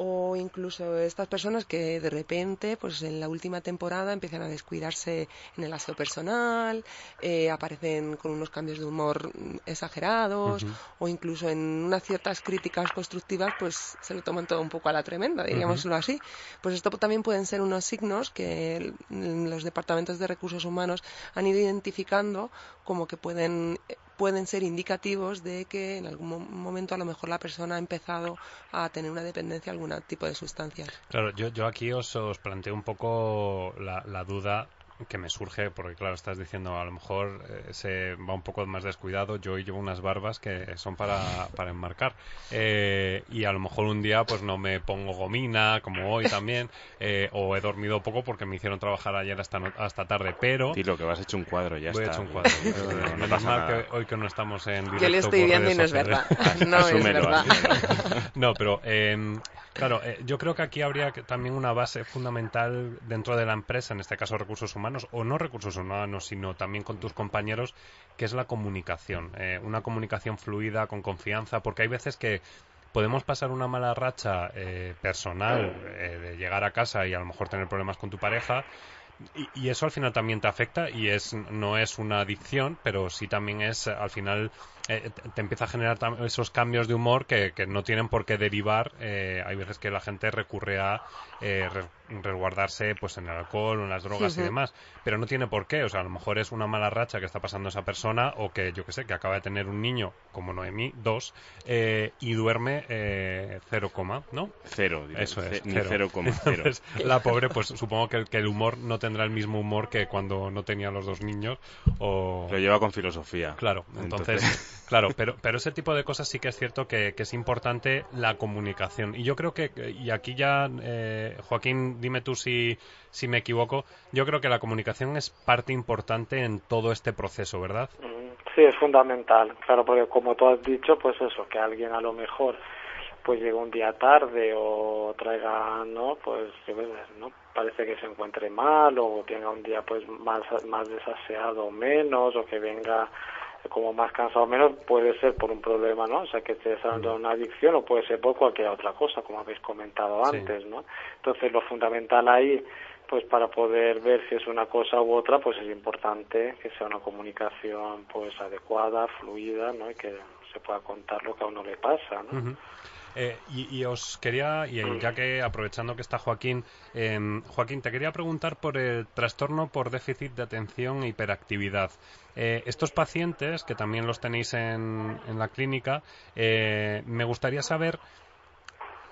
o incluso estas personas que de repente, pues en la última temporada empiezan a descuidarse en el aseo personal, eh, aparecen con unos cambios de humor exagerados o incluso en unas ciertas críticas constructivas, pues se lo toman todo un poco a la tremenda, diríamoslo así. Pues esto también pueden ser unos signos que los departamentos de recursos humanos han ido identificando como que pueden pueden ser indicativos de que en algún momento a lo mejor la persona ha empezado a tener una dependencia a algún tipo de sustancias. Claro, yo, yo aquí os, planteo un poco la duda que me surge, porque claro, estás diciendo, a lo mejor eh, se va un poco más descuidado, yo hoy llevo unas barbas que son para, para enmarcar. Eh, y a lo mejor un día pues no me pongo gomina, como hoy también, eh, o he dormido poco porque me hicieron trabajar ayer hasta, no- hasta tarde, pero... Y lo que vas hecho un cuadro, ya Voy está. hecho un cuadro. No pasa mal nada. que hoy que no estamos en directo Yo le estoy viendo y no es verdad. No es Asúmelo, verdad. asúmelo. No, pero eh, claro, eh, yo creo que aquí habría que- también una base fundamental dentro de la empresa, en este caso recursos humanos, o no recursos humanos, sino también con tus compañeros, que es la comunicación. Eh, una comunicación fluida, con confianza, porque hay veces que podemos pasar una mala racha eh, personal eh, de llegar a casa y a lo mejor tener problemas con tu pareja. Y, y eso al final también te afecta y es no es una adicción, pero sí también es al final eh, te, empieza a generar esos cambios de humor que, que no tienen por qué derivar. eh, hay veces que la gente recurre a eh, re- resguardarse pues en el alcohol o en las drogas y demás, pero no tiene por qué. O sea, a lo mejor es una mala racha que está pasando esa persona o que yo que sé que acaba de tener un niño como Noemí, dos eh, y duerme eh, cero coma, ¿no? Cero, digo, Eso es, cero. cero coma cero. Entonces, la pobre, pues supongo que, que el humor no tendrá el mismo humor que cuando no tenía los dos niños. O... Lo lleva con filosofía. Claro, entonces, claro, pero, pero ese tipo de cosas sí que es cierto que, que es importante la comunicación. Y yo creo que, y aquí ya, eh, Joaquín, dime tú si, si me equivoco, yo creo que la comunicación es parte importante en todo este proceso, ¿verdad? Mm, Sí, es fundamental, claro, porque como tú has dicho, pues eso, que alguien a lo mejor pues llegue un día tarde o traiga, ¿no? Pues, ¿no? Parece que se encuentre mal o tenga un día pues más, más desaseado o menos o que venga como más cansado o menos, puede ser por un problema, ¿no? O sea, que esté desarrollando una adicción o puede ser por cualquier otra cosa, como habéis comentado Sí. antes, ¿no? Entonces, lo fundamental ahí pues para poder ver si es una cosa u otra, pues es importante que sea una comunicación pues adecuada, fluida, ¿no? Y que se pueda contar lo que a uno le pasa, ¿no? Eh, y, y os quería, y eh, ya que aprovechando que está Joaquín, em, Joaquín, te quería preguntar por el trastorno por déficit de atención e hiperactividad. Eh, estos pacientes, que también los tenéis en, en la clínica, eh, me gustaría saber,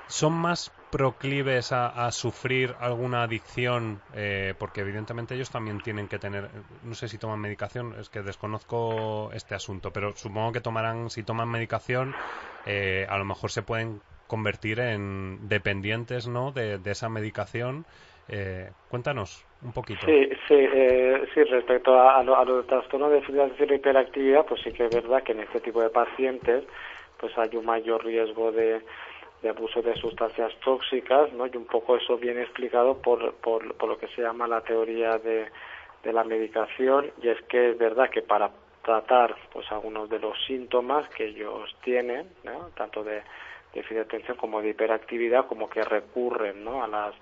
¿son más proclives a, sufrir alguna adicción? Eh, porque evidentemente ellos también tienen que tener, no sé si toman medicación, es que desconozco este asunto, pero supongo que tomarán, si toman medicación, eh, a lo mejor se pueden convertir en dependientes, ¿no? De, de esa medicación. Eh, cuéntanos un poquito. Sí, sí, eh, sí, respecto a, a, lo, a los trastornos de atención y hiperactividad, pues sí que es verdad que en este tipo de pacientes pues hay un mayor riesgo de, abuso de sustancias tóxicas, ¿no? Y un poco eso viene explicado por, por, lo que se llama la teoría de, la medicación, y es que es verdad que para tratar pues algunos de los síntomas que ellos tienen, tanto de déficit como de hiperactividad, como que recurren ¿no? a las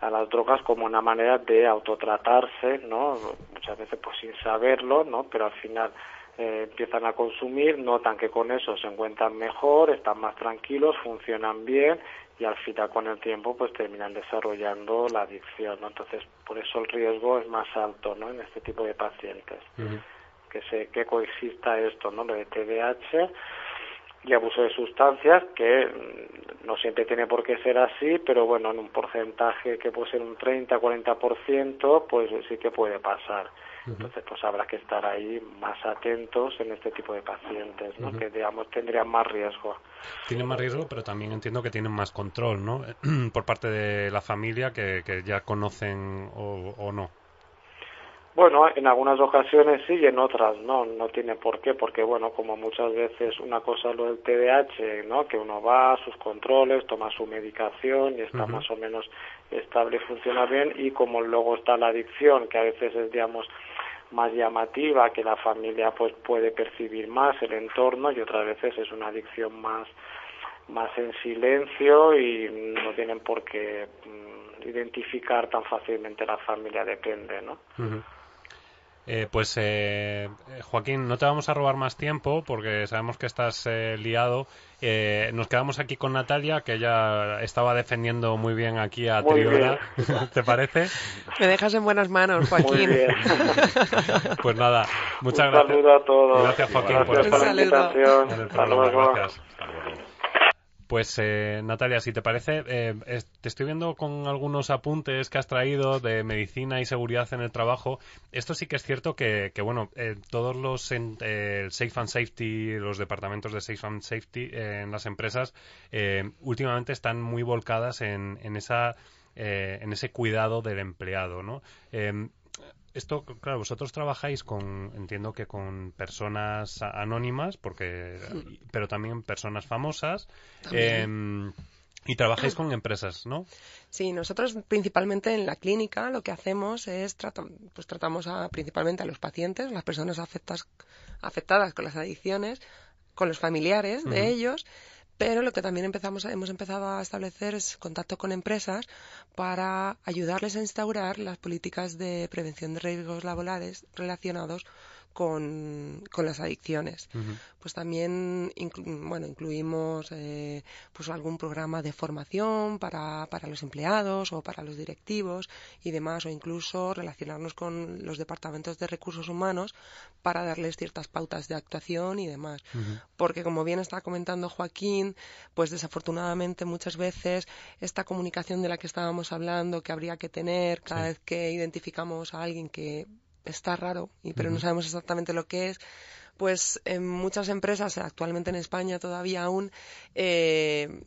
a las drogas como una manera de autotratarse, ¿no? Muchas veces pues sin saberlo, ¿no? Pero al final eh, empiezan a consumir, notan que con eso se encuentran mejor, están más tranquilos, funcionan bien y al final con el tiempo pues terminan desarrollando la adicción, ¿no? Entonces, por eso el riesgo es más alto, ¿no? En este tipo de pacientes. Que se que coexista esto, ¿no? Lo de TDAH y abuso de sustancias que mm, no siempre tiene por qué ser así, pero bueno, en un porcentaje que puede ser un 30-40%, pues sí que puede pasar. Entonces, pues habrá que estar ahí más atentos en este tipo de pacientes, ¿no? Que, digamos, tendrían más riesgo. Tienen más riesgo, pero también entiendo que tienen más control, ¿no? Por parte de la familia que, que ya conocen o, o no. Bueno, en algunas ocasiones sí y en otras no, no tiene por qué, porque bueno, como muchas veces una cosa es lo del TDAH, ¿no? Que uno va a sus controles, toma su medicación y está más o menos estable y funciona bien, y como luego está la adicción, que a veces es, digamos, más llamativa, que la familia pues puede percibir más el entorno y otras veces es una adicción más más en silencio y no tienen por qué mm, identificar tan fácilmente la familia, depende, ¿no? Eh, pues eh, Joaquín, no te vamos a robar más tiempo porque sabemos que estás eh, liado. Eh, nos quedamos aquí con Natalia, que ella estaba defendiendo muy bien aquí a Muy Triora. ¿Te parece? Me dejas en buenas manos, Muy Joaquín. bien. Pues nada, muchas un gracias. saludo a todos. Gracias, Joaquín, por Gracias por la Un saludo. programa. luego. Gracias. Pues eh, Natalia, si te parece, eh, te estoy viendo con algunos apuntes que has traído de medicina y seguridad en el trabajo. Esto sí que es cierto que, que, bueno, eh, todos los eh, Safe and Safety, los departamentos de Safe and Safety eh, en las empresas, últimamente están muy volcadas en, en esa eh, en ese cuidado del empleado, ¿no? Esto, claro, vosotros trabajáis con, entiendo que con personas anónimas, porque, pero también personas famosas, em, y trabajáis con empresas, ¿no? Sí, nosotros principalmente en la clínica lo que hacemos es trata- pues tratamos a, principalmente a los pacientes, las personas afectas- afectadas con las adicciones, con los familiares de ellos, pero lo que también empezamos hemos empezado a establecer es contacto con empresas para ayudarles a instaurar las políticas de prevención de riesgos laborales relacionados con, con las adicciones. Pues también inclu- bueno, incluimos eh, pues algún programa de formación para, para los empleados o para los directivos y demás, o incluso relacionarnos con los departamentos de recursos humanos para darles ciertas pautas de actuación y demás. Porque como bien está comentando Joaquín, pues desafortunadamente muchas veces esta comunicación de la que estábamos hablando que habría que tener cada vez que identificamos a alguien que está raro, y, pero no sabemos exactamente lo que es, pues en muchas empresas, actualmente en España todavía aún, eh,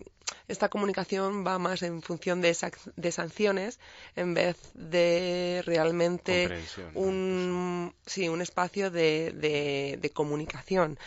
esta comunicación va más en función de, de sanciones en vez de realmente un, sí, un espacio de, de- de comunicación.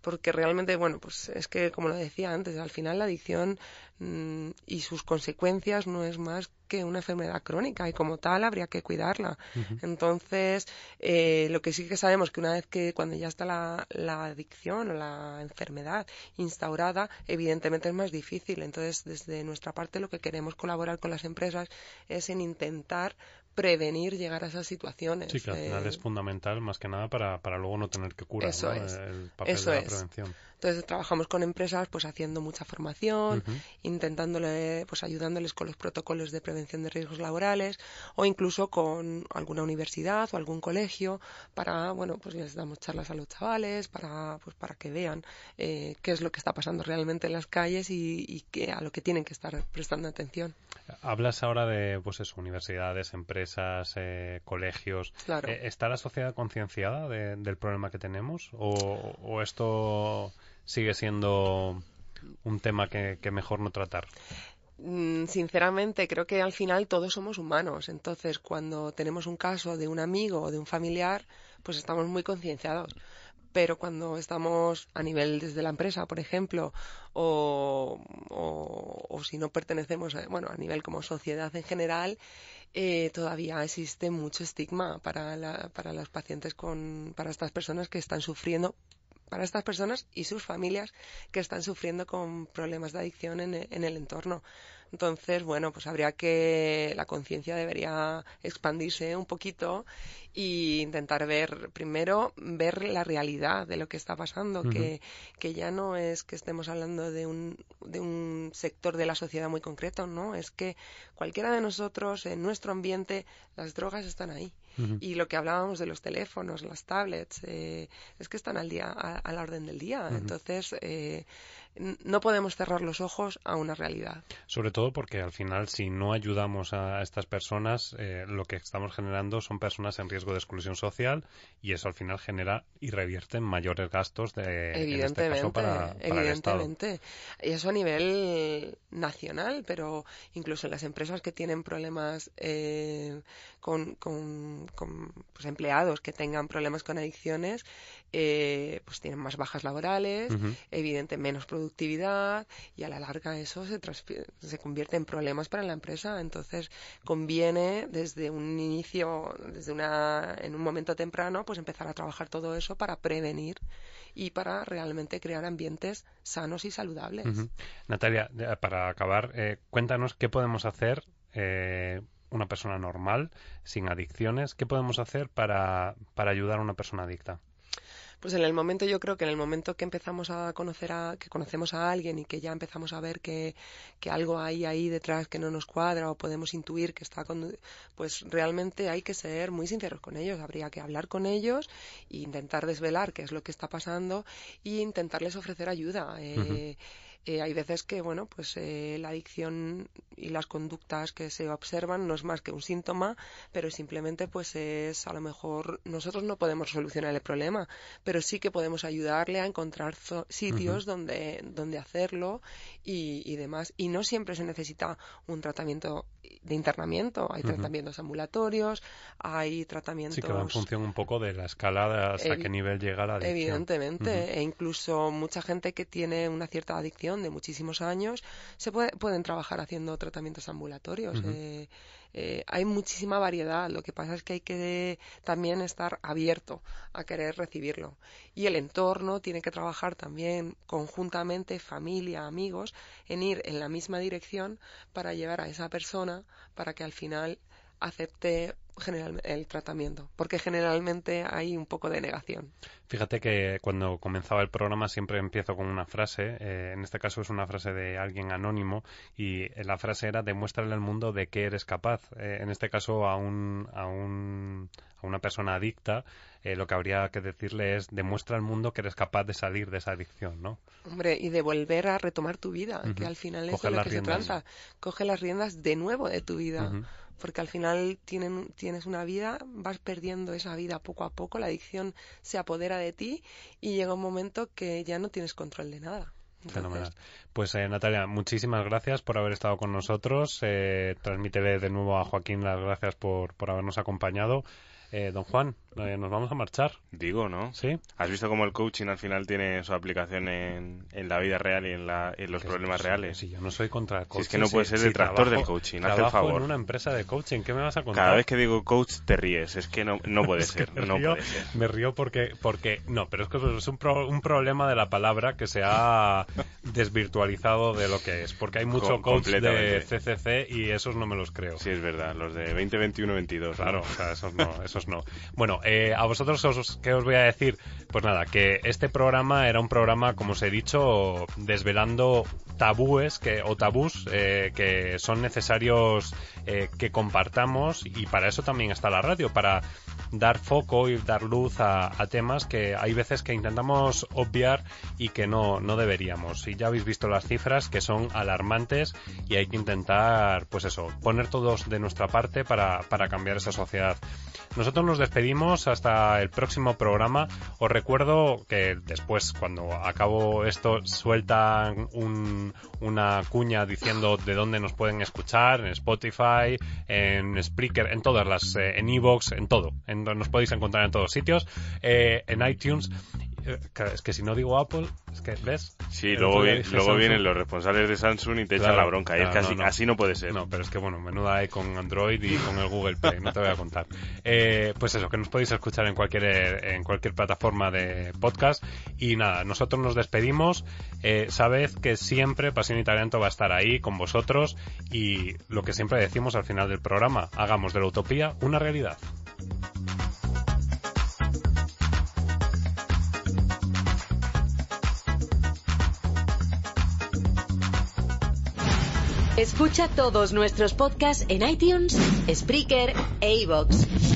Porque realmente, bueno, pues es que, como lo decía antes, al final la adicción mm, y sus consecuencias no es más que una enfermedad crónica y como tal habría que cuidarla. Entonces, eh, lo que sí que sabemos que una vez que cuando ya está la, la adicción o la enfermedad instaurada, evidentemente es más difícil. Entonces, desde nuestra parte lo que queremos colaborar con las empresas es en intentar prevenir llegar a esas situaciones. Sí, que al final Eh, es fundamental más que nada para, para luego no tener que curar, Eso ¿no? es. El papel Eso de la es. prevención. Entonces trabajamos con empresas pues haciendo mucha formación, intentándole pues ayudándoles con los protocolos de prevención de riesgos laborales o incluso con alguna universidad o algún colegio para bueno pues les damos charlas a los chavales para pues para que vean eh, qué es lo que está pasando realmente en las calles y, y que a lo que tienen que estar prestando atención. Hablas ahora de, pues eso, universidades, empresas, eh, colegios. Claro. Eh, ¿Está la sociedad concienciada de- del problema que tenemos? ¿O, o esto sigue siendo un tema que, que mejor no tratar? Mm, Sinceramente, creo que al final todos somos humanos. Entonces, cuando tenemos un caso de un amigo o de un familiar, pues estamos muy concienciados. Pero cuando estamos a nivel desde la empresa, por ejemplo, o, o- o si no pertenecemos, a, bueno, a nivel como sociedad en general, eh, todavía existe mucho estigma para, la- para los pacientes con, para estas personas que están sufriendo para estas personas y sus familias que están sufriendo con problemas de adicción en, en el entorno. Entonces, bueno, pues habría que la conciencia debería expandirse un poquito e intentar ver primero ver la realidad de lo que está pasando, que, que ya no es que estemos hablando de un, de un sector de la sociedad muy concreto, no, es que cualquiera de nosotros en nuestro ambiente las drogas están ahí. Y lo que hablábamos de los teléfonos, las tablets, eh, es que están al día, a, a la orden del día. Entonces, eh, no podemos cerrar los ojos a una realidad. Sobre todo porque al final, si no ayudamos a estas personas, eh, lo que estamos generando son personas en riesgo de exclusión social y eso al final genera y revierte en mayores gastos de, en este Evidentemente, caso para, para el Estado. evidentemente. Y eso a nivel nacional, pero incluso en las empresas que tienen problemas eh, con, con- con, pues, empleados que tengan problemas con adicciones, eh, pues tienen más bajas laborales, Ujú. evidente menos productividad y a la larga eso se, se convierte en problemas para la empresa. Entonces conviene desde un inicio, desde una, en un momento temprano, pues empezar a trabajar todo eso para prevenir y para realmente crear ambientes sanos y saludables. Natalia, para acabar, eh, cuéntanos qué podemos hacer eh, una persona normal, sin adicciones, qué podemos hacer para, para ayudar a una persona adicta. Pues en el momento, yo creo que en el momento que empezamos a conocer a, que conocemos a alguien y que ya empezamos a ver que, que algo hay ahí detrás que no nos cuadra o podemos intuir que está con, pues realmente hay que ser muy sinceros con ellos. Habría que hablar con ellos e intentar desvelar qué es lo que está pasando e intentarles ofrecer ayuda. Eh, eh, hay veces que, bueno, pues eh, la adicción y las conductas que se observan no es más que un síntoma, pero simplemente pues es a lo mejor nosotros no podemos solucionar el problema, pero sí que podemos ayudarle a encontrar sitios donde, donde hacerlo y, y demás. Y no siempre se necesita un tratamiento de internamiento, hay tratamientos ambulatorios, hay tratamientos Sí, que va en función un poco de la escala de hasta qué nivel llega la adicción. Evidentemente, e incluso mucha gente que tiene una cierta adicción de muchísimos años se puede- pueden trabajar haciendo tratamientos ambulatorios. Eh, eh, hay muchísima variedad. Lo que pasa es que hay que también estar abierto a querer recibirlo. Y el entorno tiene que trabajar también conjuntamente, familia, amigos, en ir en la misma dirección para llevar a esa persona para que al final acepte general- el tratamiento, porque generalmente hay un poco de negación. Fíjate que cuando comenzaba el programa siempre empiezo con una frase, eh, en este caso es una frase de alguien anónimo y eh, la frase era demuéstrale al mundo de qué eres capaz. Eh, en este caso a un, a un a una persona adicta eh, lo que habría que decirle es demuestra al mundo que eres capaz de salir de esa adicción, ¿no? Hombre, y de volver a retomar tu vida, que al final es Coger de lo que riendas. se trata. Coge las riendas de nuevo de tu vida. Porque al final tienen, tienes una vida, vas perdiendo esa vida poco a poco, la adicción se apodera de ti y llega un momento que ya no tienes control de nada. Fenomenal. Pues eh, Natalia, muchísimas gracias por haber estado con nosotros. Eh, transmítele de nuevo a Joaquín las gracias por, por habernos acompañado. Eh, don Juan, eh, nos vamos a marchar, Digo, ¿no? ¿sí? ¿Has visto cómo el coaching al final tiene su aplicación en, en la vida real y en, la, en los Que problemas reales? Sí, yo no soy contra el Si coaching. es que no puede ser el detractor del coaching, haz el favor. en una empresa de coaching, ¿qué me vas a contar? Cada vez que digo coach te ríes, es que no, no puede ser, me no puede ser. Me río porque, porque no, pero es que es un, pro- un problema de la palabra que se ha desvirtualizado de lo que es, porque hay mucho Com- coach de. CCC y esos no me los creo. Sí, es verdad, los de 20, 21, 22. ¿no? Claro, o sea, esos no, esos no. Bueno, eh, a vosotros, os, ¿qué os voy a decir? Pues nada, que este programa era un programa, como os he dicho, desvelando tabúes que, o tabús eh, que son necesarios eh, que compartamos y para eso también está la radio, para dar foco y dar luz a, a temas que hay veces que intentamos obviar y que no, no deberíamos. Y ya habéis visto las cifras que son alarmantes y hay que intentar, pues eso, poner todos de nuestra parte para, para cambiar esa sociedad. Nosotros nos despedimos hasta el próximo programa. Os recuerdo que después, cuando acabo esto, sueltan un- una cuña diciendo de dónde nos pueden escuchar, en Spotify, en Spreaker, en todas las, eh, en Evox, en todo. En, nos podéis encontrar en todos sitios, eh, en iTunes. Claro, es que si no digo Apple, es que, ¿ves? Sí, El luego, vi- luego vienen los responsables de Samsung y te echan Claro, la bronca. y es claro, que así no, no. así no puede ser. No, pero es que bueno, menuda hay con Android y con el Google Play, no te voy a contar. Eh, pues eso, que nos podéis escuchar en cualquier en cualquier plataforma de podcast y nada, nosotros nos despedimos. Eh, sabed que siempre Pasión Italiano va a estar ahí con vosotros y lo que siempre decimos al final del programa, hagamos de la utopía una realidad. Escucha todos nuestros podcasts en iTunes, Spreaker e iVoox.